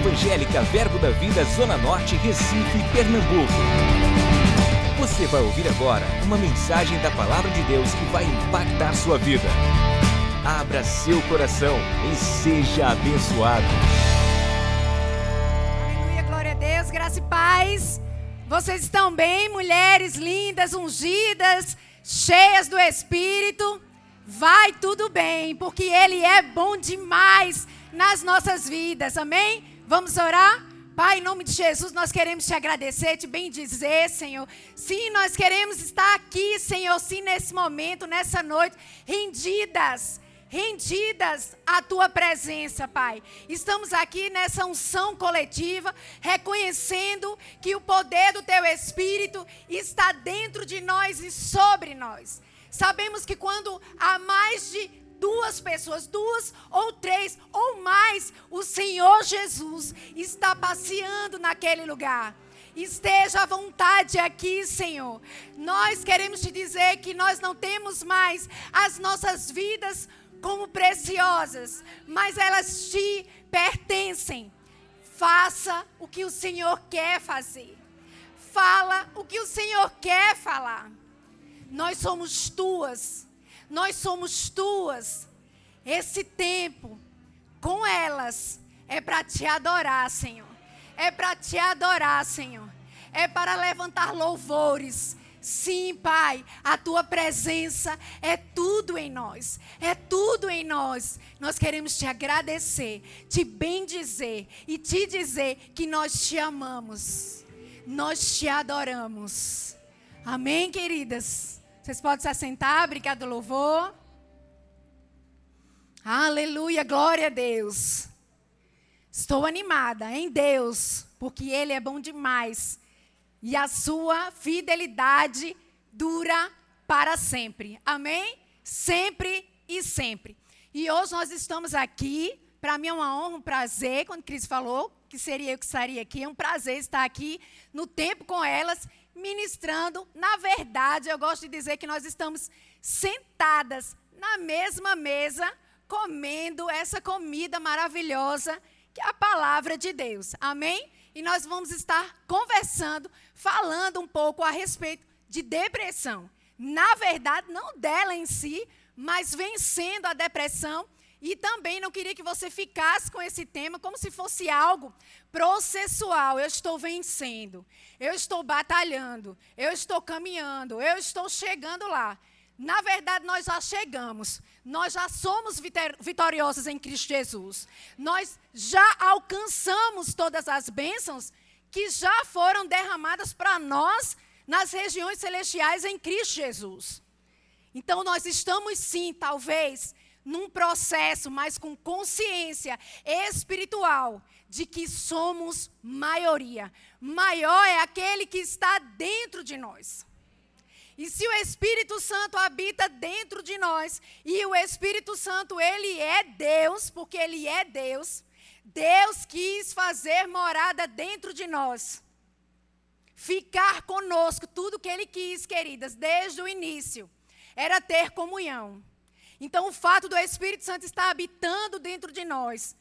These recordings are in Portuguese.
Evangélica Verbo da Vida Zona Norte, Recife, Pernambuco. Você vai ouvir agora uma mensagem da Palavra de Deus que vai impactar sua vida. Abra seu coração e seja abençoado. Aleluia, glória a Deus, graça e paz. Vocês estão bem, mulheres lindas, ungidas, cheias do Espírito? Vai tudo bem, porque Ele é bom demais nas nossas vidas, amém? Vamos orar? Pai, em nome de Jesus, nós queremos te agradecer, te bendizer, Senhor. Sim, nós queremos estar aqui, Senhor, sim, nesse momento, nessa noite, rendidas, rendidas à tua presença, Pai. Estamos aqui nessa unção coletiva, reconhecendo que o poder do teu Espírito está dentro de nós e sobre nós. Sabemos que quando há mais de duas pessoas, duas ou três ou mais, o Senhor Jesus está passeando naquele lugar. Esteja à vontade aqui, Senhor. Nós queremos te dizer que nós não temos mais as nossas vidas como preciosas, mas elas te pertencem. Faça o que o Senhor quer fazer. Fala o que o Senhor quer falar. Nós somos tuas. Nós somos tuas. Esse tempo com elas é para te adorar, Senhor. É para te adorar, Senhor. É para levantar louvores. Sim, Pai, a tua presença é tudo em nós, é tudo em nós. Nós queremos te agradecer, te bendizer e te dizer que nós te amamos, nós te adoramos. Amém, queridas? Vocês podem se assentar, obrigado, louvor. Aleluia, glória a Deus. Estou animada em Deus, porque Ele é bom demais. E a sua fidelidade dura para sempre. Amém? Sempre e sempre. E hoje nós estamos aqui. Para mim é uma honra, um prazer, quando Cris falou que seria eu que estaria aqui, é um prazer estar aqui no tempo com elas ministrando. Na verdade, eu gosto de dizer que nós estamos sentadas na mesma mesa, comendo essa comida maravilhosa que é a palavra de Deus. Amém? E nós vamos estar conversando, falando um pouco a respeito de depressão. Na verdade, não dela em si, mas vencendo a depressão e também não queria que você ficasse com esse tema como se fosse algo processual. Eu estou vencendo, eu estou batalhando, eu estou caminhando, eu estou chegando lá. Na verdade, nós já chegamos. Nós já somos vitoriosos em Cristo Jesus. Nós já alcançamos todas as bênçãos que já foram derramadas para nós nas regiões celestiais em Cristo Jesus. Então, nós estamos sim, talvez, num processo, mas com consciência espiritual de que somos maioria. Maior é aquele que está dentro de nós. E se o Espírito Santo habita dentro de nós, e o Espírito Santo, ele é Deus, porque ele é Deus, Deus quis fazer morada dentro de nós. Ficar conosco, tudo que ele quis, queridas, desde o início, era ter comunhão. Então, o fato do Espírito Santo estar habitando dentro de nós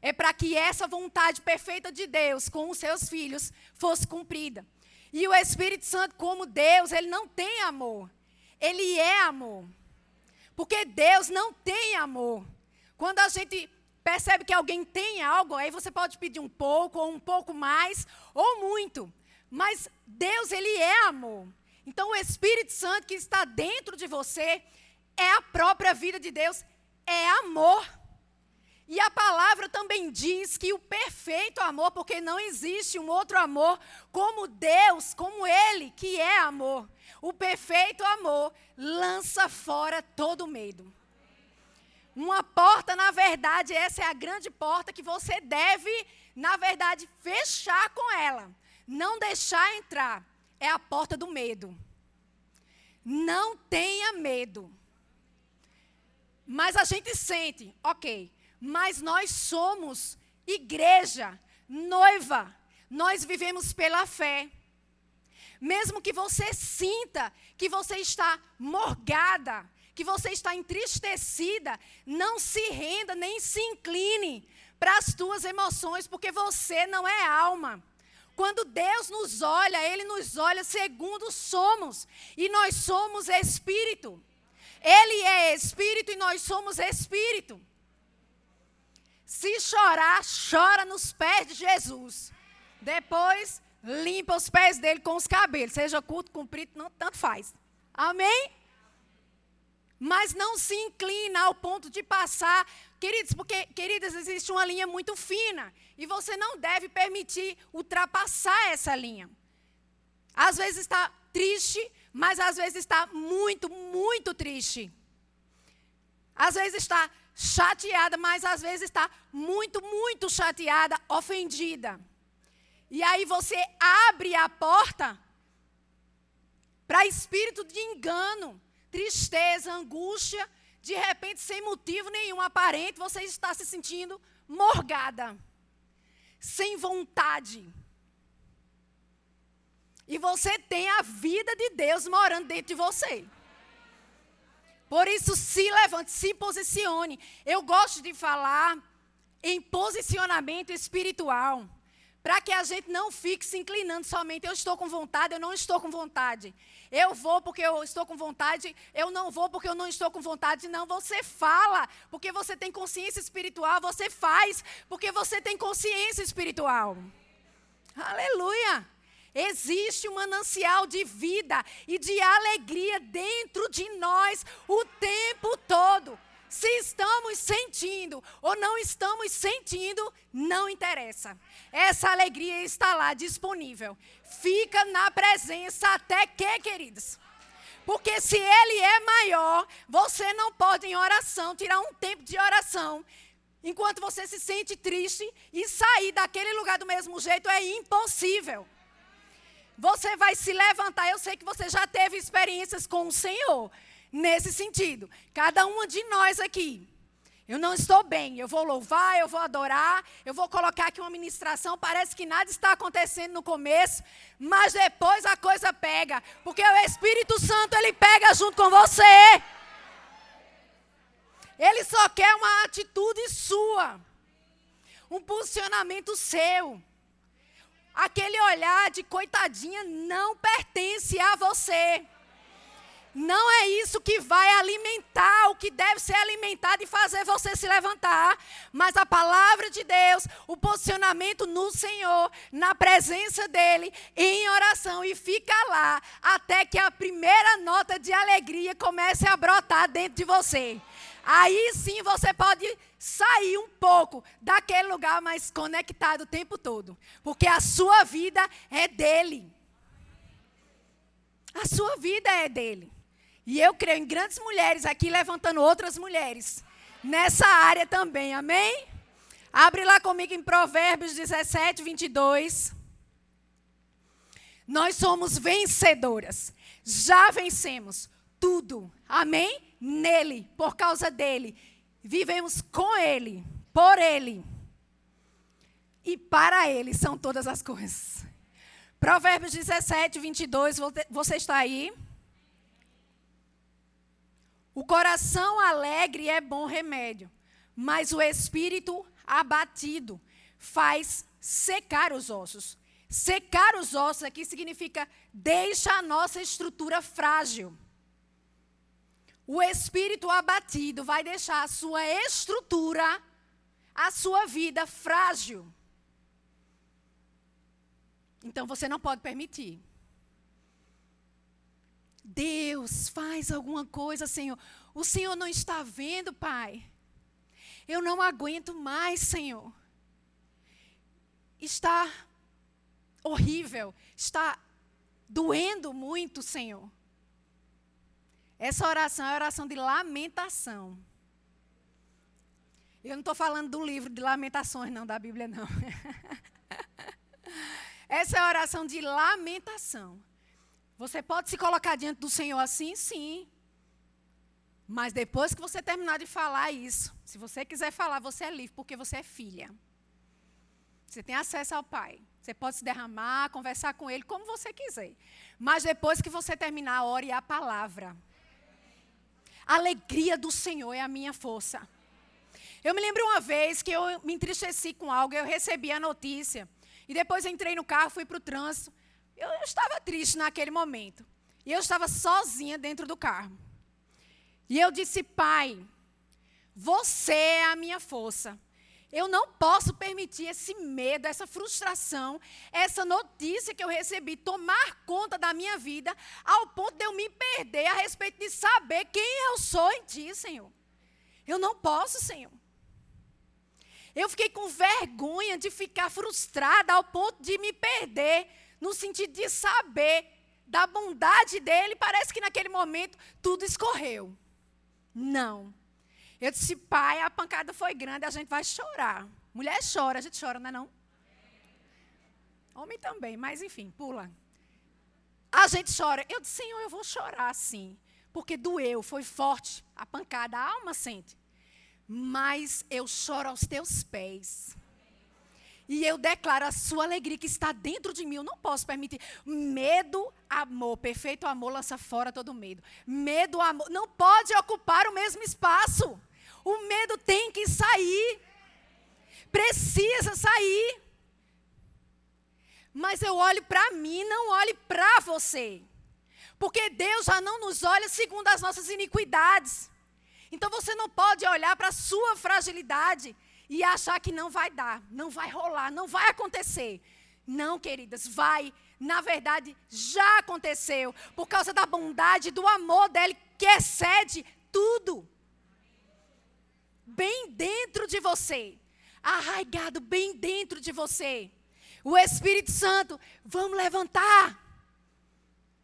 é para que essa vontade perfeita de Deus com os seus filhos fosse cumprida. E o Espírito Santo, como Deus, ele não tem amor. Ele é amor. Porque Deus não tem amor. Quando a gente percebe que alguém tem algo, aí você pode pedir um pouco, ou um pouco mais, ou muito. Mas Deus, ele é amor. Então, o Espírito Santo que está dentro de você, é a própria vida de Deus, é amor. E a palavra também diz que o perfeito amor, porque não existe um outro amor como Deus, como Ele, que é amor. O perfeito amor lança fora todo medo. Uma porta, na verdade, essa é a grande porta que você deve, na verdade, fechar com ela. Não deixar entrar. É a porta do medo. Não tenha medo. Mas a gente sente, ok, mas nós somos igreja, noiva, nós vivemos pela fé. Mesmo que você sinta que você está morgada, que você está entristecida, não se renda nem se incline, para as tuas emoções, porque você não é alma. Quando Deus nos olha, Ele nos olha segundo somos, e nós somos espírito. Ele é espírito e nós somos espírito. Se chorar, chora nos pés de Jesus. Depois, limpa os pés dele com os cabelos. Seja curto, comprido, não, tanto faz. Amém? Mas não se inclina ao ponto de passar. Queridos, porque, queridas, existe uma linha muito fina. E você não deve permitir ultrapassar essa linha. Às vezes está triste, mas às vezes está muito, muito triste. Às vezes está chateada, mas às vezes está muito, muito chateada, ofendida. E aí você abre a porta para espírito de engano, tristeza, angústia, de repente, sem motivo nenhum aparente, você está se sentindo morgada, sem vontade. E você tem a vida de Deus morando dentro de você. Por isso, se levante, se posicione. Eu gosto de falar em posicionamento espiritual. Para que a gente não fique se inclinando somente, eu estou com vontade, eu não estou com vontade. Eu vou porque eu estou com vontade, eu não vou porque eu não estou com vontade. Não, você fala porque você tem consciência espiritual, você faz porque você tem consciência espiritual. Aleluia! Existe um manancial de vida e de alegria dentro de nós o tempo todo. Se estamos sentindo ou não estamos sentindo, não interessa. Essa alegria está lá disponível. Fica na presença até que, queridos? Porque se ele é maior, você não pode em oração tirar um tempo de oração enquanto você se sente triste e sair daquele lugar do mesmo jeito é impossível. Você vai se levantar. Eu sei que você já teve experiências com o Senhor nesse sentido. Cada uma de nós aqui. Eu não estou bem, eu vou louvar, eu vou adorar, eu vou colocar aqui uma ministração. Parece que nada está acontecendo no começo, mas depois a coisa pega, porque o Espírito Santo ele pega junto com você. Ele só quer uma atitude sua, um posicionamento seu. Aquele olhar de coitadinha não pertence a você. Não é isso que vai alimentar o que deve ser alimentado e fazer você se levantar, mas a palavra de Deus, o posicionamento no Senhor, na presença dEle, em oração, e fica lá até que a primeira nota de alegria comece a brotar dentro de você. Aí sim você pode sair um pouco daquele lugar mais conectado o tempo todo, porque a sua vida é dele. A sua vida é dele. E eu creio em grandes mulheres aqui levantando outras mulheres nessa área também, amém? Abre lá comigo em Provérbios 17, 22. Nós somos vencedoras, já vencemos tudo, amém? nele, por causa dele. Vivemos com ele, por ele. E para ele são todas as coisas. Provérbios 17, 22, você está aí? O coração alegre é bom remédio, mas o espírito abatido faz secar os ossos. Secar os ossos aqui significa deixa a nossa estrutura frágil. O espírito abatido vai deixar a sua estrutura, a sua vida frágil. Então você não pode permitir. Deus, faz alguma coisa, Senhor. O Senhor não está vendo, Pai. Eu não aguento mais, Senhor. Está horrível, está doendo muito, Senhor. Essa oração é oração de lamentação. Eu não estou falando do livro de lamentações, não, da Bíblia, não. Essa é a oração de lamentação. Você pode se colocar diante do Senhor assim? Sim. Mas depois que você terminar de falar isso, se você quiser falar, você é livre, porque você é filha. Você tem acesso ao Pai. Você pode se derramar, conversar com Ele, como você quiser. Mas depois que você terminar, ore a palavra. A alegria do Senhor é a minha força. Eu me lembro uma vez que eu me entristeci com algo, eu recebi a notícia. E depois entrei no carro, fui para o trânsito. Eu, eu estava triste naquele momento. E eu estava sozinha dentro do carro. E eu disse, pai, você é a minha força. Eu não posso permitir esse medo, essa frustração, essa notícia que eu recebi tomar conta da minha vida, ao ponto de eu me perder a respeito de saber quem eu sou em Ti, Senhor. Eu não posso, Senhor. Eu fiquei com vergonha de ficar frustrada ao ponto de me perder, no sentido de saber da bondade dele. Parece que naquele momento tudo escorreu. Não. Eu disse, pai, a pancada foi grande, a gente vai chorar. Mulher chora, a gente chora, não é não? Homem também, mas enfim, pula. A gente chora. Eu disse, Senhor, eu vou chorar sim. Porque doeu, foi forte. A pancada, a alma sente. Mas eu choro aos teus pés. E eu declaro a sua alegria que está dentro de mim. Eu não posso permitir. Medo, amor. Perfeito amor lança fora todo medo. Medo, amor. Não pode ocupar o mesmo espaço. O medo tem que sair. Precisa sair. Mas eu olho para mim, não olhe para você. Porque Deus já não nos olha segundo as nossas iniquidades. Então você não pode olhar para a sua fragilidade e achar que não vai dar, não vai rolar, não vai acontecer. Não, queridas, vai. Na verdade, já aconteceu. Por causa da bondade, do amor dele, que excede tudo bem dentro de você, arraigado bem dentro de você. O Espírito Santo, vamos levantar.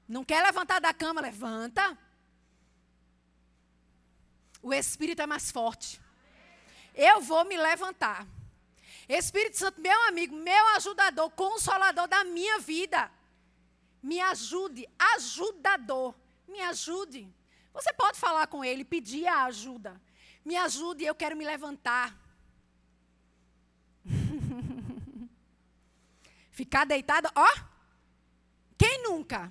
Não quer levantar da cama? Levanta. O Espírito é mais forte. Eu vou me levantar. Espírito Santo, meu amigo, meu ajudador, consolador da minha vida. Me ajude, ajudador. Me ajude. Você pode falar com ele, pedir a ajuda. Me ajude, eu quero me levantar. Ficar deitado, ó. Quem nunca?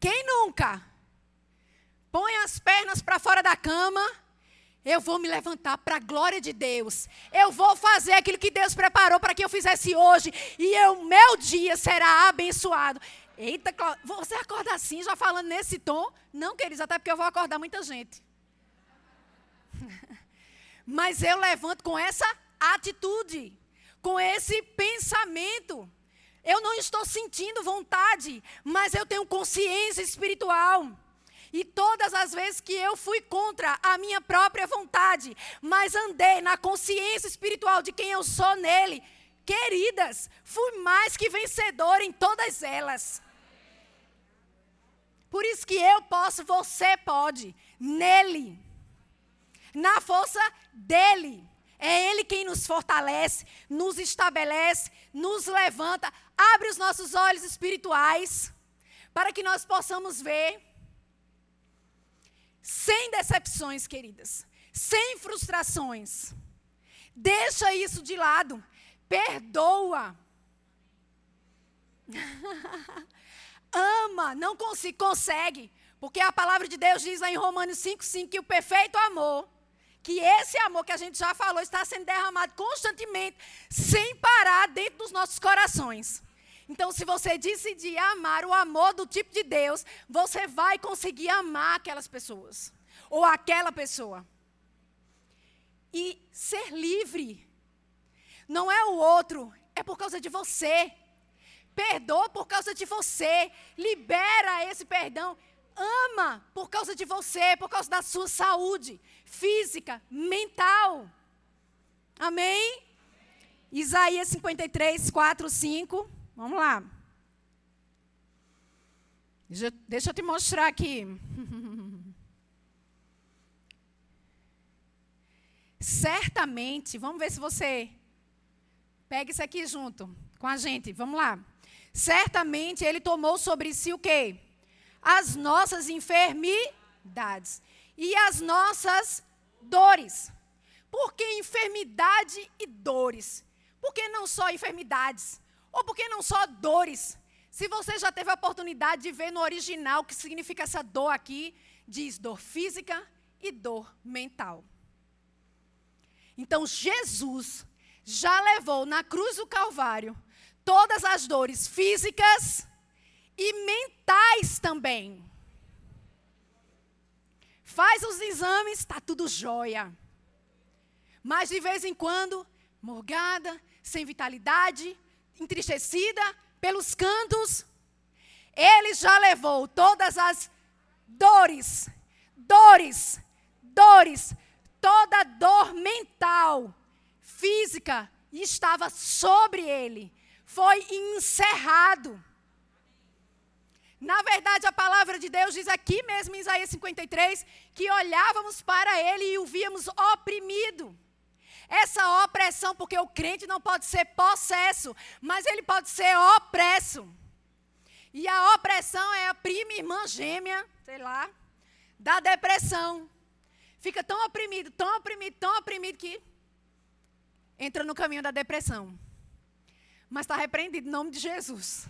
Quem nunca? Põe as pernas para fora da cama. Eu vou me levantar para a glória de Deus. Eu vou fazer aquilo que Deus preparou para que eu fizesse hoje. E o meu dia será abençoado. Eita, você acorda assim, já falando nesse tom? Não, queridos, até porque eu vou acordar muita gente. Mas eu levanto com essa atitude, com esse pensamento. Eu não estou sentindo vontade, mas eu tenho consciência espiritual. E todas as vezes que eu fui contra a minha própria vontade, mas andei na consciência espiritual de quem eu sou nele, queridas, fui mais que vencedor em todas elas. Por isso que eu posso, você pode. Nele. Na força dele. É Ele quem nos fortalece, nos estabelece, nos levanta, abre os nossos olhos espirituais, para que nós possamos ver, sem decepções, queridas, sem frustrações. Deixa isso de lado, perdoa. ama, não se consegue. Porque a palavra de Deus diz lá em Romanos 5,5 que o perfeito amor, que esse amor que a gente já falou, está sendo derramado constantemente, sem parar dentro dos nossos corações. Então, se você decidir amar o amor do tipo de Deus, você vai conseguir amar aquelas pessoas. Ou aquela pessoa. E ser livre. Não é o outro, é por causa de você perdoa por causa de você, libera esse perdão, ama por causa de você, por causa da sua saúde física, mental. Amém? Isaías 53, 4, 5. Vamos lá. Deixa, eu te mostrar aqui. Certamente, vamos ver se você pega isso aqui junto com a gente. Vamos lá. Certamente ele tomou sobre si o quê? As nossas enfermidades e as nossas dores. Por que enfermidade e dores? Por que não só enfermidades? Ou por que não só dores? Se você já teve a oportunidade de ver no original o que significa essa dor aqui, diz dor física e dor mental. Então, Jesus já levou na cruz do Calvário todas as dores físicas e mentais também. Faz os exames, está tudo jóia. Mas de vez em quando, morgada, sem vitalidade, entristecida, pelos cantos, ele já levou todas as dores, dores, dores, toda dor mental, física, estava sobre ele. Foi encerrado. Na verdade, a palavra de Deus diz aqui mesmo em Isaías 53 que olhávamos para ele e o víamos oprimido. Essa opressão, porque o crente não pode ser possesso, mas ele pode ser opresso. E a opressão é a prima irmã gêmea, sei lá, da depressão. Fica tão oprimido, tão oprimido, tão oprimido que entra no caminho da depressão. Mas está repreendido em nome de Jesus.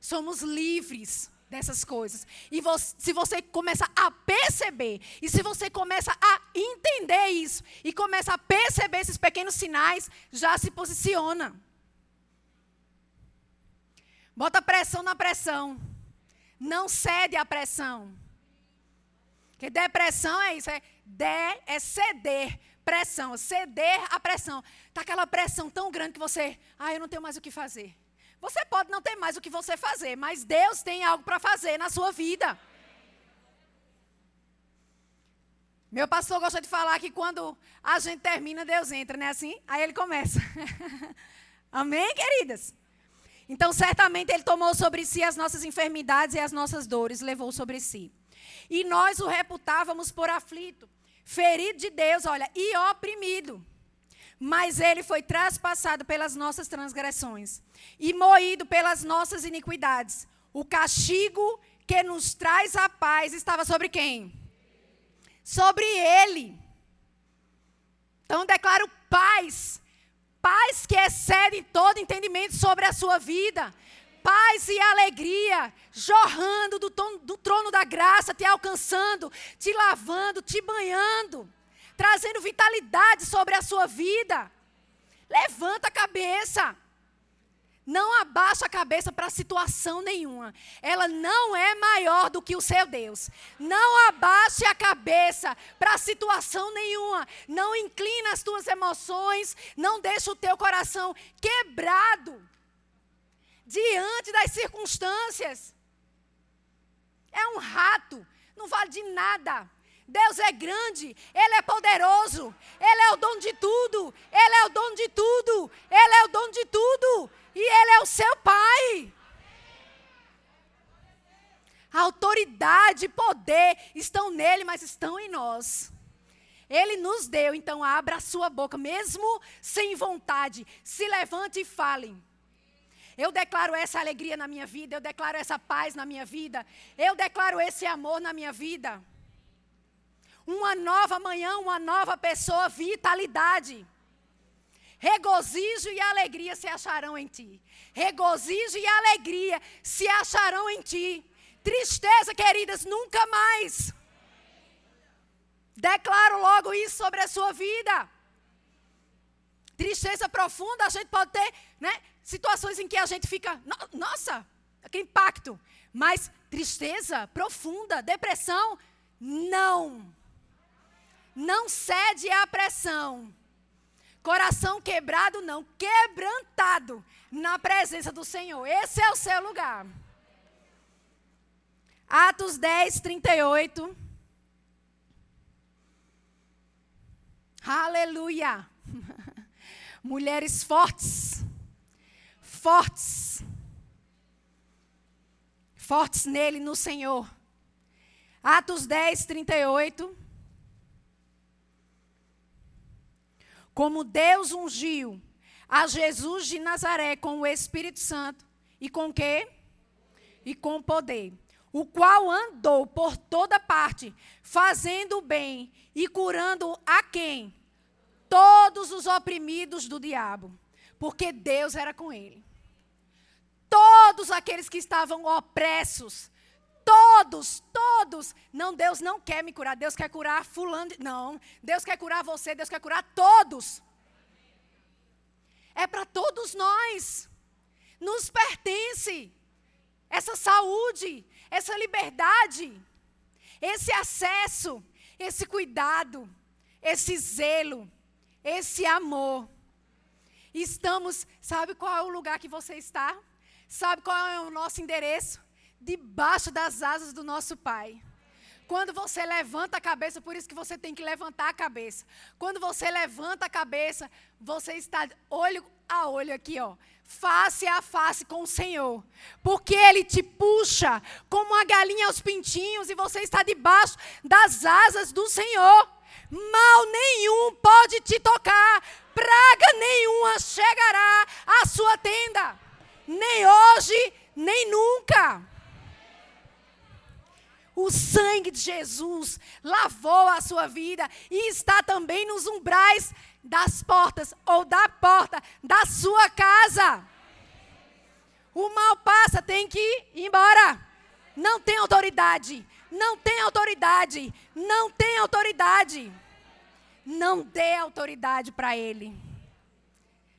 Somos livres dessas coisas. E você, se você começa a perceber, e se você começa a entender isso, e começa a perceber esses pequenos sinais, já se posiciona. Bota pressão na pressão. Não cede à pressão. Porque depressão é isso, é, de, é ceder pressão, ceder à pressão. Está aquela pressão tão grande que você, ah, eu não tenho mais o que fazer. Você pode não ter mais o que você fazer, mas Deus tem algo para fazer na sua vida. Meu pastor gosta de falar que quando a gente termina, Deus entra, não é assim? Aí ele começa. Amém, queridas? Então, certamente, ele tomou sobre si as nossas enfermidades e as nossas dores, levou sobre si. E nós o reputávamos por aflito, ferido de Deus, olha, e oprimido mas ele foi traspassado pelas nossas transgressões e moído pelas nossas iniquidades. O castigo que nos traz a paz estava sobre quem? Sobre ele. Então declaro paz, paz que excede todo entendimento sobre a sua vida. Paz e alegria jorrando do, tom, do trono da graça, te alcançando, te lavando, te banhando trazendo vitalidade sobre a sua vida. Levanta a cabeça. Não abaixa a cabeça para situação nenhuma. Ela não é maior do que o seu Deus. Não abaixe a cabeça para situação nenhuma. Não inclina as tuas emoções. Não deixa o teu coração quebrado diante das circunstâncias. É um rato. Não vale de nada. Deus é grande, Ele é poderoso, Ele é o dono de tudo, Ele é o dono de tudo, Ele é o dono de tudo, e Ele é o seu Pai. A autoridade e poder estão nele, mas estão em nós. Ele nos deu, então abra a sua boca, mesmo sem vontade, se levante e fale. Eu declaro essa alegria na minha vida, eu declaro essa paz na minha vida, eu declaro esse amor na minha vida uma nova manhã, uma nova pessoa, vitalidade. Regozijo e alegria se acharão em ti. Regozijo e alegria se acharão em ti. Tristeza, queridas, nunca mais. Declaro logo isso sobre a sua vida. Tristeza profunda, a gente pode ter, né, situações em que a gente fica, nossa, que impacto. Mas tristeza profunda, depressão, não não cede à pressão. Coração quebrado, não, quebrantado na presença do Senhor. Esse é o seu lugar. Atos 10, 38. Aleluia. Mulheres fortes. Fortes. Fortes nele, no Senhor. Atos 10, 38. Como Deus ungiu a Jesus de Nazaré com o Espírito Santo e com quê? E com poder. O qual andou por toda parte, fazendo o bem e curando a quem? Todos os oprimidos do diabo. Porque Deus era com ele. Todos aqueles que estavam opressos, Todos, todos. Não, Deus não quer me curar. Deus quer curar fulano. Não. Deus quer curar você. Deus quer curar todos. É para todos nós. Nos pertence. Essa saúde, essa liberdade, esse acesso, esse cuidado, esse zelo, esse amor. Estamos, sabe qual é o lugar que você está? Sabe qual é o nosso endereço? debaixo das asas do nosso Pai. Quando você levanta a cabeça, por isso que você tem que levantar a cabeça. Quando você levanta a cabeça, você está olho a olho aqui, ó, face a face com o Senhor. Porque Ele te puxa como uma galinha aos pintinhos e você está debaixo das asas do Senhor. Mal nenhum pode te tocar, praga nenhuma chegará à sua tenda. Nem hoje, nem nunca. O sangue de Jesus lavou a sua vida e está também nos umbrais das portas ou da porta da sua casa. O mal passa, tem que ir embora. Não tem autoridade. Não tem autoridade. Não tem autoridade. Não dê autoridade para ele.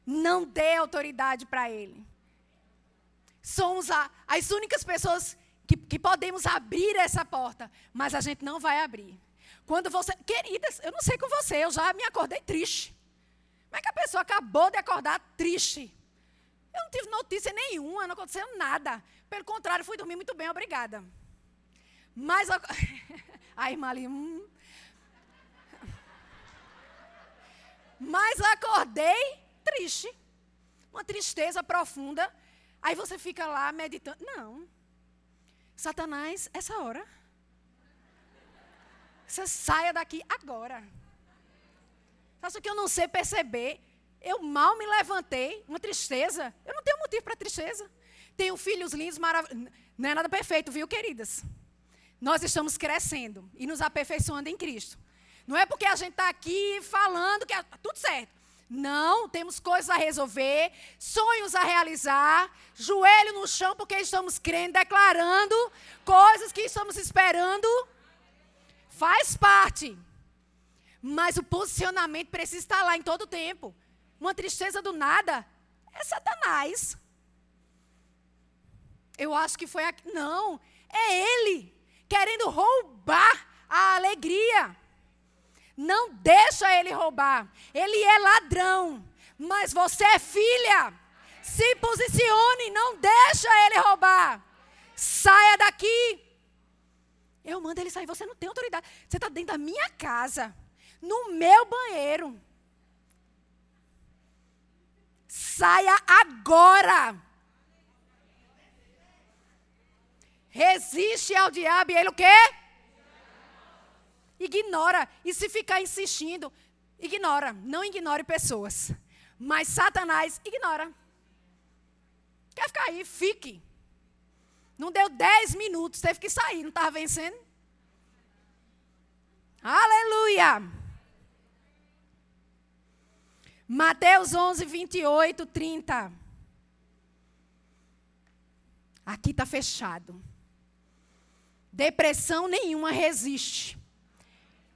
Não dê autoridade para ele. Somos a, as únicas pessoas que, que podemos abrir essa porta, mas a gente não vai abrir. Quando você. Queridas, eu não sei com você, eu já me acordei triste. Como é que a pessoa acabou de acordar triste? Eu não tive notícia nenhuma, não aconteceu nada. Pelo contrário, fui dormir muito bem, obrigada. Mas. A, irmã ali. Hum. Mas acordei triste. Uma tristeza profunda. Aí você fica lá meditando. Não. Satanás, essa hora. Você saia daqui agora. O que eu não sei perceber? Eu mal me levantei, uma tristeza. Eu não tenho motivo para tristeza. Tenho filhos lindos, maravilhosos. Não é nada perfeito, viu, queridas? Nós estamos crescendo e nos aperfeiçoando em Cristo. Não é porque a gente está aqui falando que está tudo certo. Não, temos coisas a resolver, sonhos a realizar, joelho no chão, porque estamos crendo, declarando coisas que estamos esperando. Faz parte. Mas o posicionamento precisa estar lá em todo o tempo. Uma tristeza do nada é Satanás. Eu acho que foi aqui. Não, é ele querendo roubar a alegria. Não deixa ele roubar. Ele é ladrão. Mas você é filha. Se posicione, não deixa ele roubar. Saia daqui. Eu mando ele sair. Você não tem autoridade. Você está dentro da minha casa, no meu banheiro. Saia agora. Resiste ao diabo e ele o quê? Ignora. E se ficar insistindo, ignora. Não ignore pessoas. Mas Satanás ignora. Quer ficar aí? Fique. Não deu 10 minutos, teve que sair, não estava vencendo? Aleluia! Mateus 11, 28, 30. Aqui está fechado. Depressão nenhuma resiste.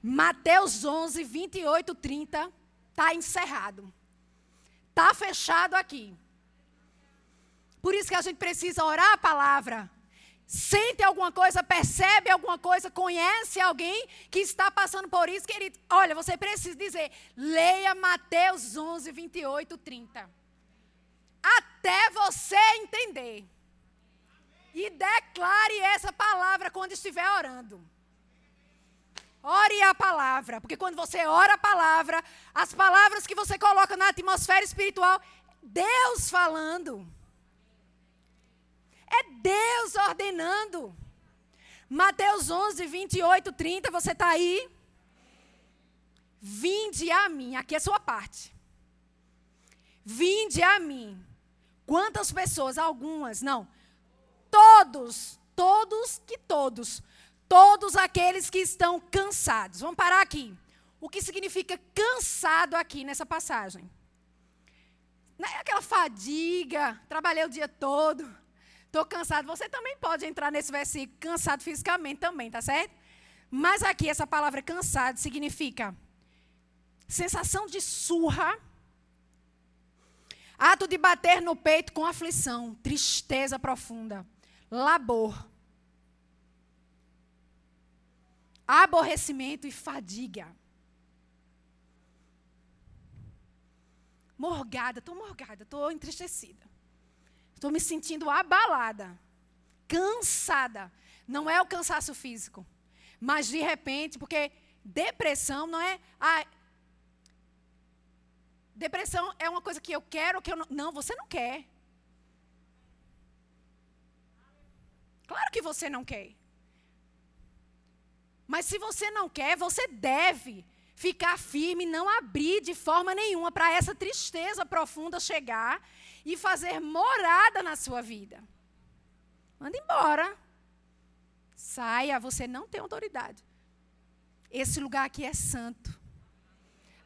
Mateus 11, 28, 30 está encerrado. Está fechado aqui. Por isso que a gente precisa orar a palavra. Sente alguma coisa, percebe alguma coisa, conhece alguém que está passando por isso, querido. Olha, você precisa dizer, leia Mateus 11, 28, 30. Até você entender. E declare essa palavra quando estiver orando. Ore a palavra, porque quando você ora a palavra, as palavras que você coloca na atmosfera espiritual, Deus falando. É Deus ordenando. Mateus 11, 28, 30, você está aí? Vinde a mim, aqui é a sua parte. Vinde a mim. Quantas pessoas? Algumas, não. Todos, todos que todos todos aqueles que estão cansados. Vamos parar aqui. O que significa cansado aqui nessa passagem? Não é aquela fadiga, trabalhei o dia todo, Estou cansado. Você também pode entrar nesse versículo, cansado fisicamente também, tá certo? Mas aqui essa palavra cansado significa sensação de surra, ato de bater no peito com aflição, tristeza profunda, labor, aborrecimento e fadiga. Morgada, estou morgada, estou entristecida. Estou me sentindo abalada, cansada. Não é o cansaço físico, mas de repente, porque depressão não é. Ah, depressão é uma coisa que eu quero que eu não. Não, você não quer. Claro que você não quer. Mas se você não quer, você deve ficar firme, não abrir de forma nenhuma para essa tristeza profunda chegar e fazer morada na sua vida. Manda embora. Saia, você não tem autoridade. Esse lugar aqui é santo.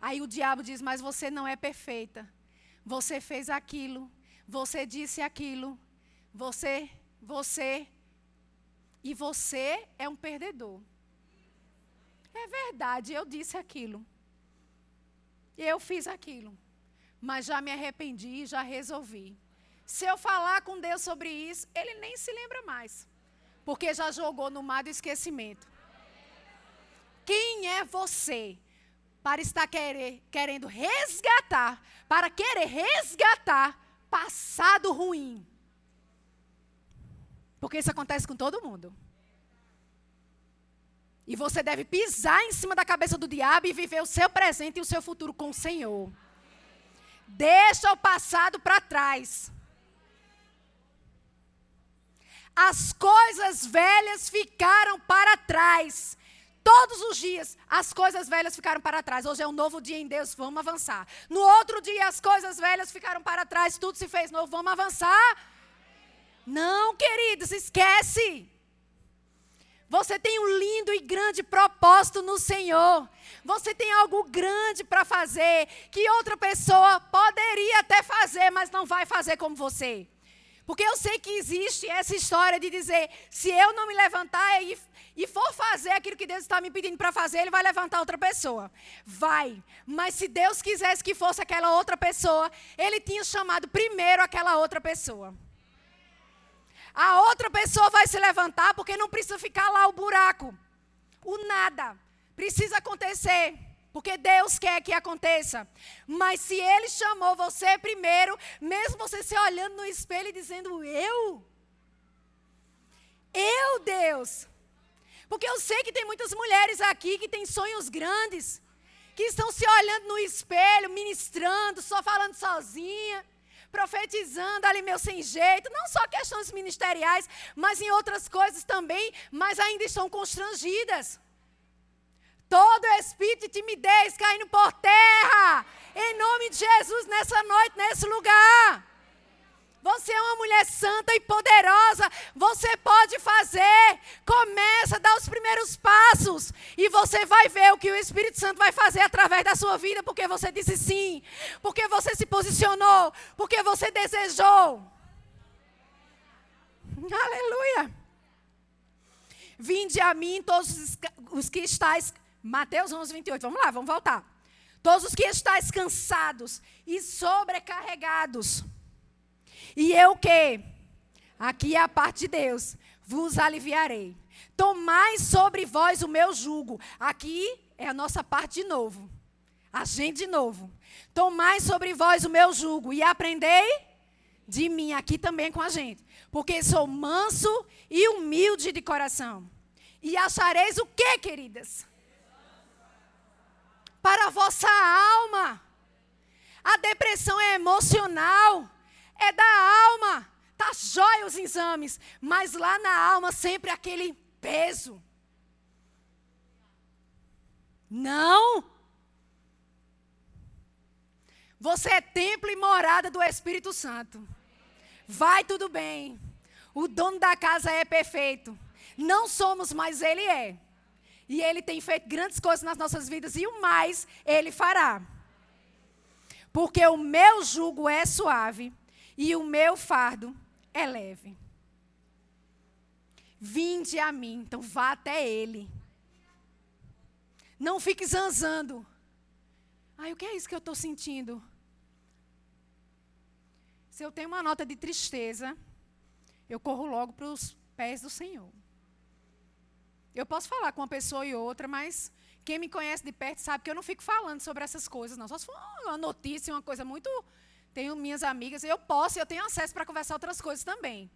Aí o diabo diz: Mas você não é perfeita. Você fez aquilo. Você disse aquilo. Você, você. E você é um perdedor. É verdade, eu disse aquilo. Eu fiz aquilo. Mas já me arrependi, já resolvi. Se eu falar com Deus sobre isso, ele nem se lembra mais. Porque já jogou no mar do esquecimento. Quem é você para estar querer, querendo resgatar, para querer resgatar passado ruim? Porque isso acontece com todo mundo. E você deve pisar em cima da cabeça do diabo e viver o seu presente e o seu futuro com o Senhor. Deixa o passado para trás. As coisas velhas ficaram para trás. Todos os dias as coisas velhas ficaram para trás. Hoje é um novo dia em Deus, vamos avançar. No outro dia as coisas velhas ficaram para trás, tudo se fez novo, vamos avançar. Não, queridos, esquece. Você tem um lindo e grande propósito no Senhor. Você tem algo grande para fazer que outra pessoa poderia até fazer, mas não vai fazer como você. Porque eu sei que existe essa história de dizer: se eu não me levantar e, e for fazer aquilo que Deus está me pedindo para fazer, Ele vai levantar outra pessoa. Vai. Mas se Deus quisesse que fosse aquela outra pessoa, Ele tinha chamado primeiro aquela outra pessoa. A outra pessoa vai se levantar porque não precisa ficar lá o buraco. O nada. Precisa acontecer. Porque Deus quer que aconteça. Mas se Ele chamou você primeiro, mesmo você se olhando no espelho e dizendo, eu? Eu, Deus. Porque eu sei que tem muitas mulheres aqui que têm sonhos grandes, que estão se olhando no espelho, ministrando, só falando sozinha profetizando ali meu sem jeito, não só questões ministeriais, mas em outras coisas também, mas ainda estão constrangidas. Todo espírito de timidez caindo por terra, em nome de Jesus, nessa noite, nesse lugar. Você é uma mulher santa e poderosa. Você pode fazer. Começa, dá os primeiros passos. E você vai ver o que o Espírito Santo vai fazer através da sua vida, porque você disse sim. Porque você se posicionou. Porque você desejou. Aleluia. Vinde a mim todos os que estáis. Mateus 11, 28. Vamos lá, vamos voltar. Todos os que estáis cansados e sobrecarregados e eu que? Aqui é a parte de Deus. Vos aliviarei. Tomai sobre vós o meu jugo. Aqui é a nossa parte de novo. A gente de novo. Tomai sobre vós o meu jugo e aprendei de mim, aqui também com a gente. Porque sou manso e humilde de coração. E achareis o que, queridas? Para a vossa alma. A depressão é emocional é da alma. Tá jóia os exames, mas lá na alma sempre aquele peso. Não. Você é templo e morada do Espírito Santo. Vai tudo bem. O dono da casa é perfeito. Não somos, mas ele é. E ele tem feito grandes coisas nas nossas vidas e o mais ele fará. Porque o meu jugo é suave e o meu fardo é leve. Vinde a mim. Então vá até Ele. Não fique zanzando. Ai, o que é isso que eu estou sentindo? Se eu tenho uma nota de tristeza, eu corro logo para os pés do Senhor. Eu posso falar com uma pessoa e outra, mas quem me conhece de perto sabe que eu não fico falando sobre essas coisas, não. Só se for uma notícia, uma coisa muito. Tenho minhas amigas, eu posso, eu tenho acesso para conversar outras coisas também.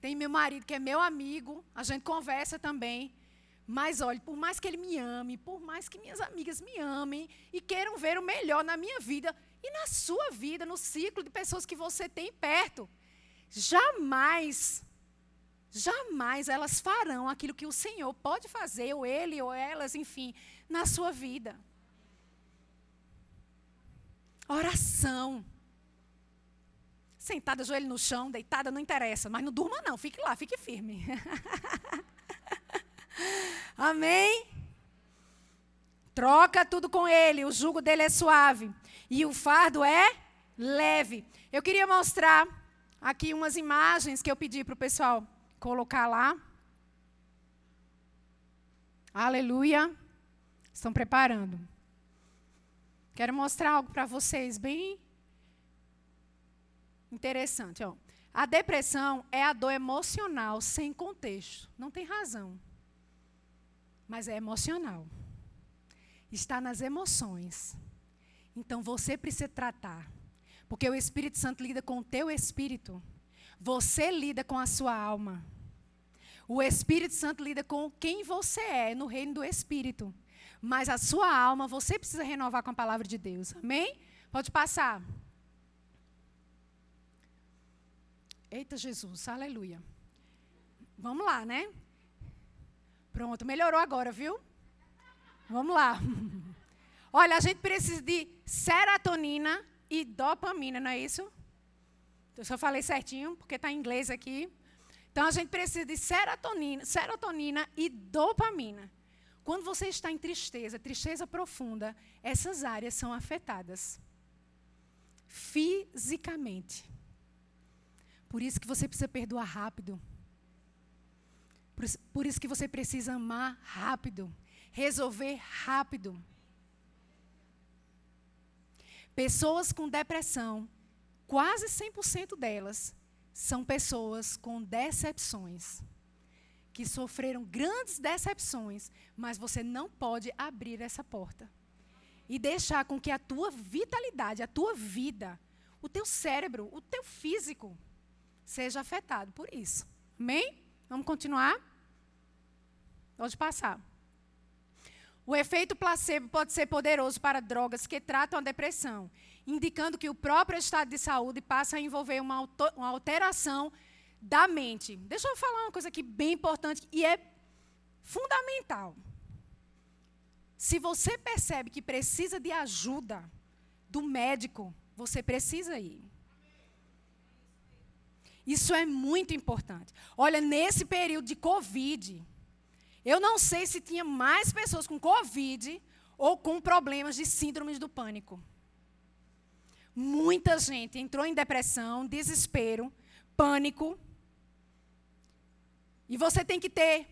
Tem meu marido que é meu amigo, a gente conversa também. Mas olhe, por mais que ele me ame, por mais que minhas amigas me amem e queiram ver o melhor na minha vida e na sua vida, no ciclo de pessoas que você tem perto, jamais, jamais elas farão aquilo que o Senhor pode fazer, ou ele, ou elas, enfim, na sua vida. Oração. Sentada, joelho no chão, deitada, não interessa, mas não durma não, fique lá, fique firme. Amém? Troca tudo com ele, o jugo dele é suave e o fardo é leve. Eu queria mostrar aqui umas imagens que eu pedi para o pessoal colocar lá. Aleluia. Estão preparando. Quero mostrar algo para vocês bem interessante. Ó. A depressão é a dor emocional sem contexto. Não tem razão mas é emocional. Está nas emoções. Então você precisa tratar. Porque o Espírito Santo lida com o teu espírito. Você lida com a sua alma. O Espírito Santo lida com quem você é no reino do Espírito. Mas a sua alma você precisa renovar com a palavra de Deus. Amém? Pode passar. Eita Jesus, aleluia. Vamos lá, né? Pronto, melhorou agora, viu? Vamos lá. Olha, a gente precisa de serotonina e dopamina, não é isso? Eu só falei certinho, porque está em inglês aqui. Então, a gente precisa de serotonina, serotonina e dopamina. Quando você está em tristeza, tristeza profunda, essas áreas são afetadas fisicamente. Por isso que você precisa perdoar rápido. Por isso, que você precisa amar rápido, resolver rápido. Pessoas com depressão, quase 100% delas são pessoas com decepções, que sofreram grandes decepções, mas você não pode abrir essa porta e deixar com que a tua vitalidade, a tua vida, o teu cérebro, o teu físico seja afetado por isso. Amém? Vamos continuar? Pode passar. O efeito placebo pode ser poderoso para drogas que tratam a depressão, indicando que o próprio estado de saúde passa a envolver uma, alteração da mente. Deixa eu falar uma coisa aqui bem importante e é fundamental. Se você percebe que precisa de ajuda do médico, você precisa ir. Isso é muito importante. Olha, nesse período de Covid, eu não sei se tinha mais pessoas com Covid ou com problemas de síndromes do pânico. Muita gente entrou em depressão, desespero, pânico. E você tem que ter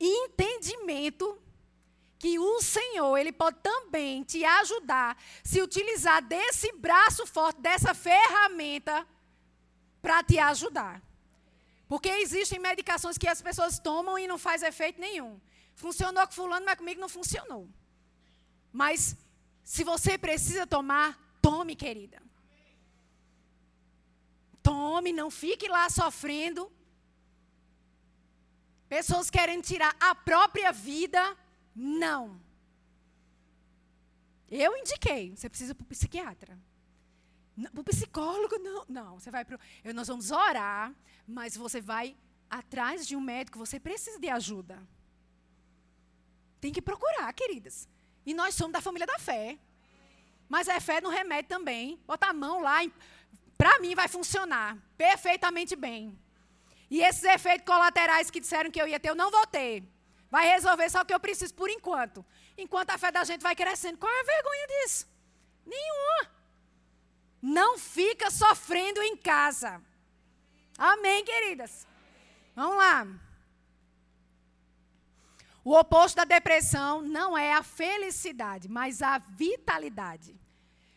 entendimento que o Senhor, ele pode também te ajudar se utilizar desse braço forte, dessa ferramenta para te ajudar. Porque existem medicações que as pessoas tomam e não faz efeito nenhum. Funcionou com fulano, mas comigo não funcionou. Mas se você precisa tomar, tome, querida. Tome, não fique lá sofrendo. Pessoas querendo tirar a própria vida, não. Eu indiquei, você precisa para o psiquiatra. Para o psicólogo, não. Não, você vai para. Nós vamos orar, mas você vai atrás de um médico, você precisa de ajuda. Tem que procurar, queridas. E nós somos da família da fé. Mas é fé no remédio também. Bota a mão lá, para mim vai funcionar perfeitamente bem. E esses efeitos colaterais que disseram que eu ia ter, eu não vou ter. Vai resolver só o que eu preciso por enquanto. Enquanto a fé da gente vai crescendo. Qual é a vergonha disso? Nenhuma. Não fica sofrendo em casa. Amém, queridas? Vamos lá. O oposto da depressão não é a felicidade, mas a vitalidade.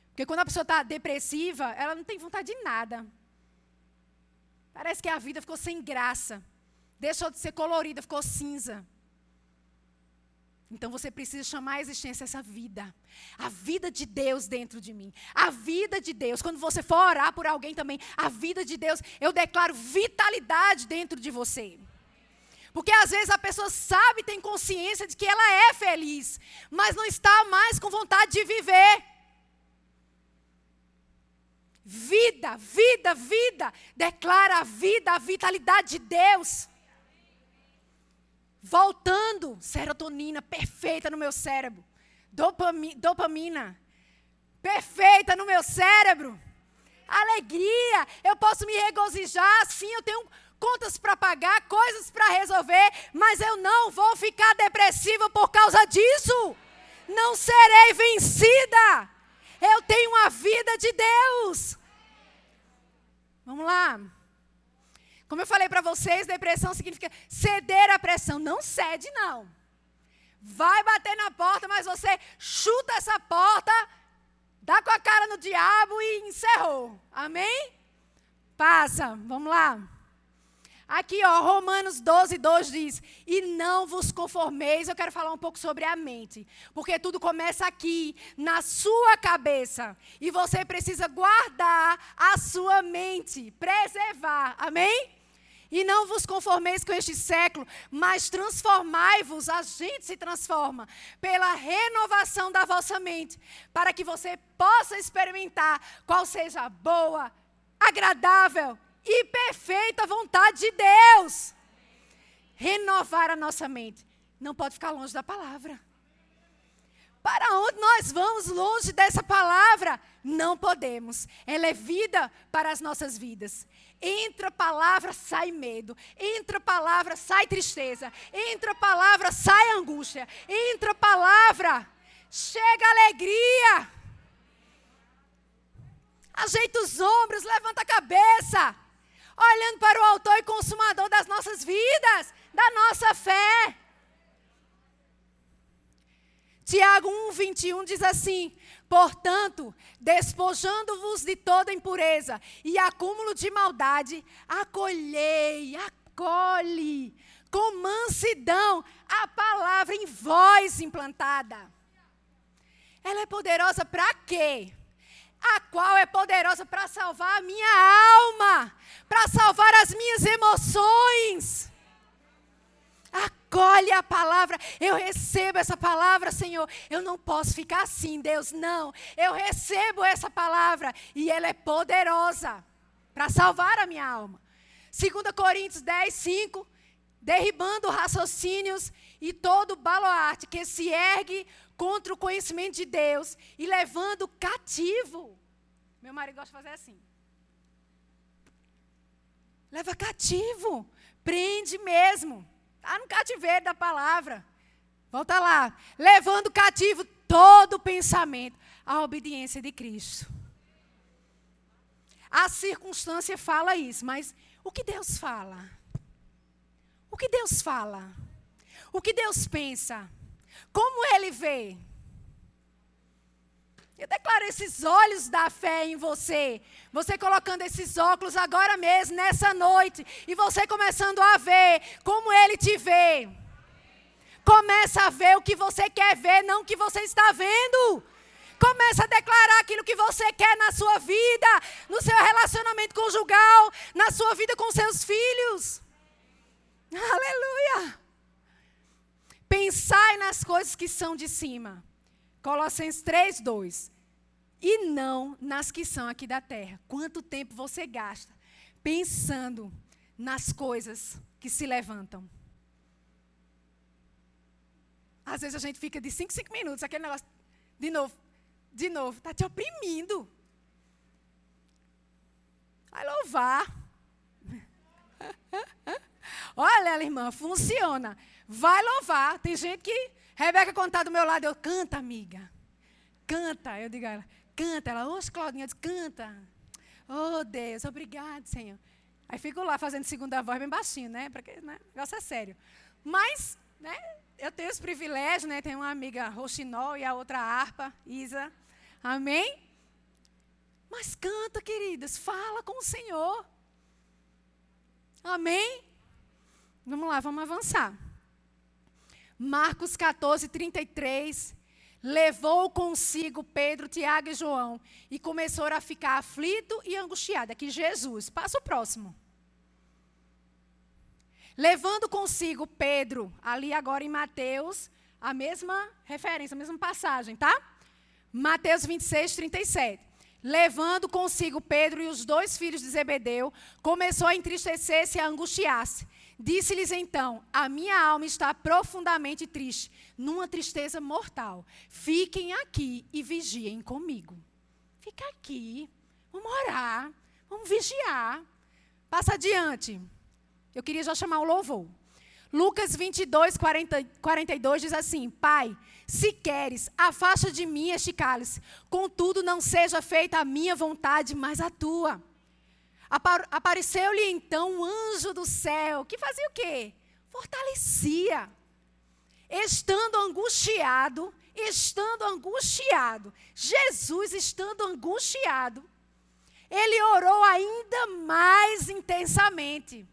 Porque quando a pessoa está depressiva, ela não tem vontade de nada. Parece que a vida ficou sem graça. Deixou de ser colorida, ficou cinza. Então você precisa chamar a existência essa vida. A vida de Deus dentro de mim. A vida de Deus. Quando você for orar por alguém também, a vida de Deus, eu declaro vitalidade dentro de você. Porque às vezes a pessoa sabe, tem consciência de que ela é feliz, mas não está mais com vontade de viver. Vida, vida, vida. Declara a vida, a vitalidade de Deus. Voltando, serotonina perfeita no meu cérebro. Dopamina, perfeita no meu cérebro. Alegria, eu posso me regozijar, sim, eu tenho contas para pagar, coisas para resolver, mas eu não vou ficar depressiva por causa disso. Não serei vencida. Eu tenho uma vida de Deus. Vamos lá. Como eu falei para vocês, depressão significa ceder à pressão. Não cede, não. Vai bater na porta, mas você chuta essa porta, dá com a cara no diabo e encerrou. Amém? Passa, vamos lá. Aqui, ó, Romanos 12, 2 diz: E não vos conformeis. Eu quero falar um pouco sobre a mente. Porque tudo começa aqui, na sua cabeça. E você precisa guardar a sua mente, preservar. Amém? E não vos conformeis com este século, mas transformai-vos, a gente se transforma, pela renovação da vossa mente, para que você possa experimentar qual seja a boa, agradável e perfeita vontade de Deus. Renovar a nossa mente. Não pode ficar longe da palavra. Para onde nós vamos longe dessa palavra? Não podemos. Ela é vida para as nossas vidas. Entra palavra, sai medo. Entra palavra, sai tristeza. Entra palavra, sai angústia. Entra palavra, chega alegria. Ajeita os ombros, levanta a cabeça olhando para o autor e consumador das nossas vidas, da nossa fé. Tiago 1, 21 diz assim: Portanto, despojando-vos de toda impureza e acúmulo de maldade, acolhei, acolhe com mansidão a palavra em vós implantada. Ela é poderosa para quê? A qual é poderosa para salvar a minha alma, para salvar as minhas emoções. Acolhe a palavra, eu recebo essa palavra, Senhor. Eu não posso ficar assim, Deus, não. Eu recebo essa palavra e ela é poderosa para salvar a minha alma. 2 Coríntios 10, 5. Derribando raciocínios e todo baluarte que se ergue contra o conhecimento de Deus e levando cativo. Meu marido gosta de fazer assim. Leva cativo, prende mesmo. Está no cativeiro da palavra. Volta lá. Levando cativo todo pensamento à obediência de Cristo. A circunstância fala isso, mas o que Deus fala? O que Deus fala? O que Deus pensa? Como ele vê? Eu declaro esses olhos da fé em você. Você colocando esses óculos agora mesmo, nessa noite. E você começando a ver como ele te vê. Começa a ver o que você quer ver, não o que você está vendo. Começa a declarar aquilo que você quer na sua vida, no seu relacionamento conjugal, na sua vida com seus filhos. Aleluia! Pensai nas coisas que são de cima. Colossenses 3, 2. E não nas que são aqui da terra. Quanto tempo você gasta pensando nas coisas que se levantam? Às vezes a gente fica de 5, 5 minutos, aquele negócio, de novo, de novo, está te oprimindo. Vai louvar. Olha, irmã, funciona. Vai louvar. Tem gente que. Rebeca contar do meu lado, eu canta, amiga. Canta. Eu digo a ela, canta. Ela, oxe, Claudinha, diz, canta. Oh, Deus, obrigado, Senhor. Aí fico lá fazendo segunda voz bem baixinho, né? Porque né, o negócio é sério. Mas, né, eu tenho os privilégios, né? Tenho uma amiga roxinol e a outra harpa, Isa. Amém? Mas canta, queridas, fala com o Senhor. Amém? Vamos lá, vamos avançar. Marcos 14, 33. Levou consigo Pedro, Tiago e João e começou a ficar aflito e angustiado. Aqui Jesus. Passa o próximo. Levando consigo Pedro, ali agora em Mateus, a mesma referência, a mesma passagem, tá? Mateus 26, 37. Levando consigo Pedro e os dois filhos de Zebedeu, começou a entristecer-se e a angustiar-se. Disse-lhes então: A minha alma está profundamente triste, numa tristeza mortal. Fiquem aqui e vigiem comigo. Fica aqui, vamos orar, vamos vigiar. Passa adiante. Eu queria já chamar o louvor. Lucas 22, 40, 42 diz assim: Pai, se queres, afasta de mim este cálice, contudo não seja feita a minha vontade, mas a tua. Apareceu-lhe então um anjo do céu, que fazia o quê? Fortalecia. Estando angustiado, estando angustiado, Jesus estando angustiado, ele orou ainda mais intensamente.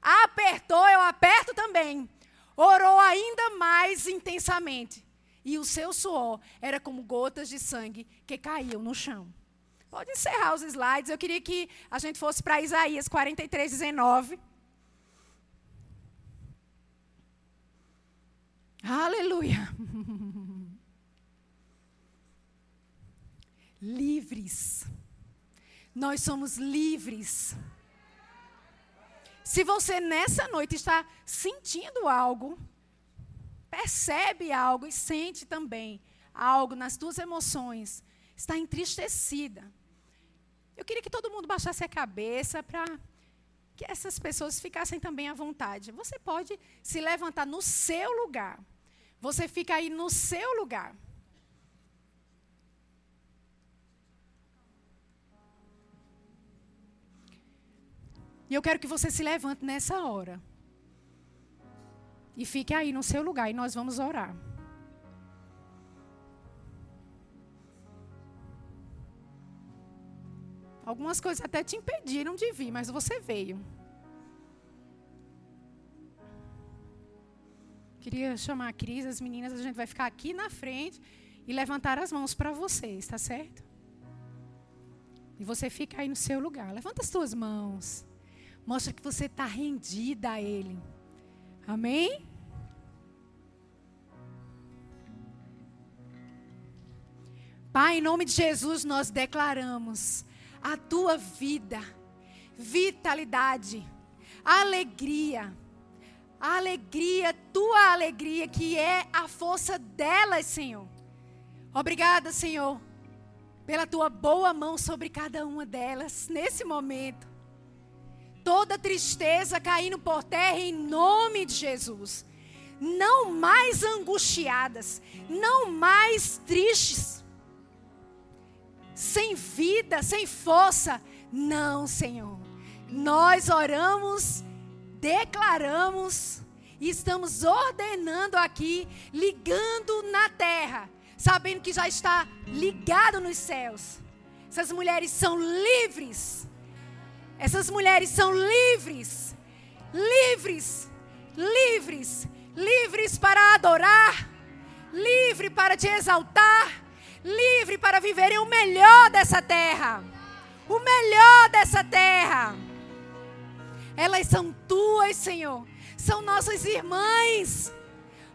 Apertou, eu aperto também. Orou ainda mais intensamente. E o seu suor era como gotas de sangue que caíam no chão. Pode encerrar os slides. Eu queria que a gente fosse para Isaías 43, 19. Aleluia. livres. Nós somos livres. Se você nessa noite está sentindo algo, percebe algo e sente também algo nas tuas emoções, está entristecida, eu queria que todo mundo baixasse a cabeça para que essas pessoas ficassem também à vontade. Você pode se levantar no seu lugar. Você fica aí no seu lugar. E eu quero que você se levante nessa hora. E fique aí no seu lugar e nós vamos orar. Algumas coisas até te impediram de vir, mas você veio. Queria chamar a Cris, as meninas, a gente vai ficar aqui na frente e levantar as mãos para vocês, tá certo? E você fica aí no seu lugar. Levanta as suas mãos. Mostra que você está rendida a Ele. Amém? Pai, em nome de Jesus, nós declaramos a tua vida, vitalidade, alegria. Alegria, tua alegria, que é a força delas, Senhor. Obrigada, Senhor, pela tua boa mão sobre cada uma delas nesse momento. Toda tristeza caindo por terra em nome de Jesus. Não mais angustiadas, não mais tristes sem vida, sem força. Não, Senhor. Nós oramos, declaramos e estamos ordenando aqui, ligando na terra, sabendo que já está ligado nos céus. Essas mulheres são livres. Essas mulheres são livres. Livres. Livres. Livres para adorar. Livre para te exaltar livre para viverem o melhor dessa terra. O melhor dessa terra. Elas são tuas, Senhor. São nossas irmãs.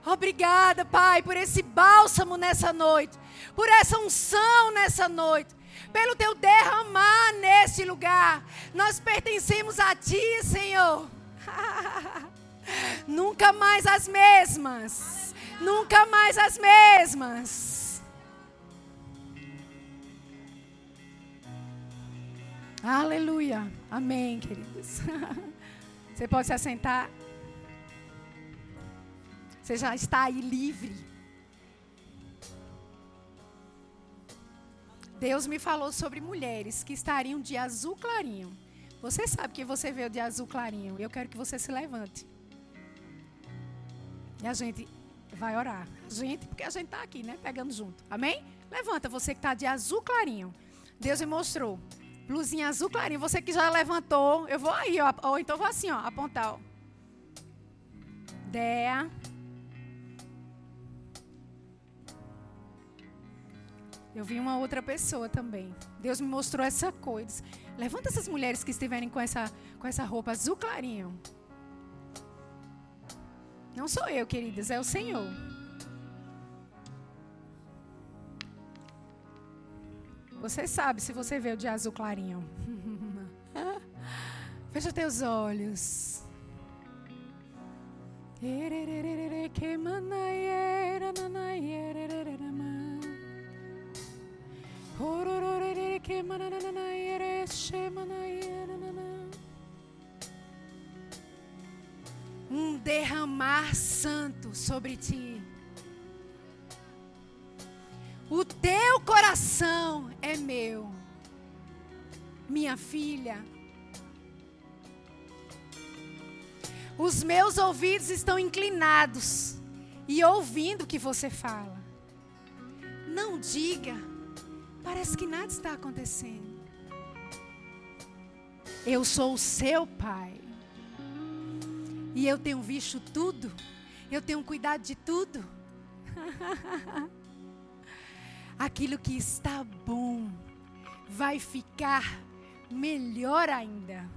Obrigada, Pai, por esse bálsamo nessa noite. Por essa unção nessa noite. Pelo teu derramar nesse lugar. Nós pertencemos a ti, Senhor. Nunca mais as mesmas. Nunca mais as mesmas. Aleluia. Amém, queridos. Você pode se assentar. Você já está aí livre. Deus me falou sobre mulheres que estariam de azul clarinho, Você sabe que você veio de azul clarinho. Eu quero que você se levante. E a gente vai orar. A gente, porque a gente está aqui, né? Pegando junto. Amém? Levanta, você que está de azul clarinho. Deus me mostrou. Blusinha azul clarinho. Você que já levantou. Eu vou aí, ó. Ou então vou assim, ó. Apontar, ó. Dea. Eu vi uma outra pessoa também. Deus me mostrou essa coisa. Levanta essas mulheres que estiverem com essa, com essa roupa azul clarinho. Não sou eu, queridas, é o Senhor. Você sabe se você veio de azul clarinho. Fecha teus olhos. Um derramar santo sobre ti. O teu coração é meu, minha filha. Os meus ouvidos estão inclinados e ouvindo o que você fala. Não diga, parece que nada está acontecendo. Eu sou o seu pai. E eu tenho visto tudo. Eu tenho cuidado de tudo. Aquilo que está bom vai ficar melhor ainda.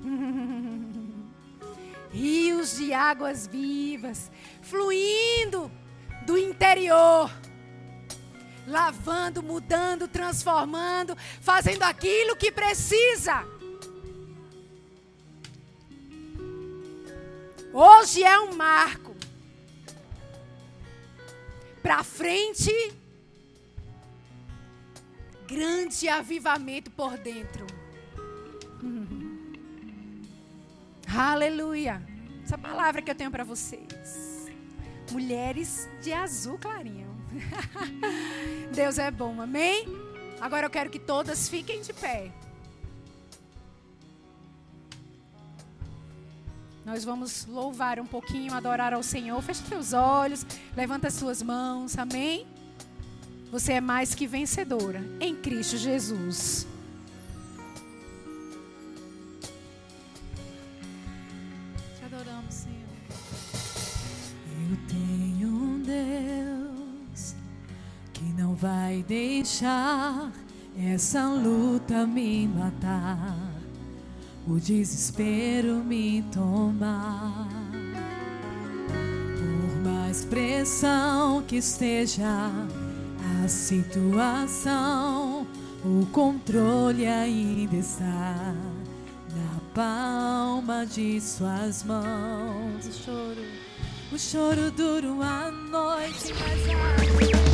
Rios de águas vivas fluindo do interior. Lavando, mudando, transformando, fazendo aquilo que precisa. Hoje é um marco. Para frente, grande avivamento por dentro. Aleluia. Essa palavra que eu tenho para vocês mulheres de azul clarinho. Deus é bom, amém? Agora eu quero que todas fiquem de pé. Nós vamos louvar um pouquinho, adorar ao Senhor. Feche seus olhos, levanta as suas mãos, amém? Você é mais que vencedora em Cristo Jesus. vai deixar essa luta me matar, o desespero me tomar. Por mais pressão que esteja a situação, o controle ainda está na palma de suas mãos. O choro, o choro dura uma noite, mas a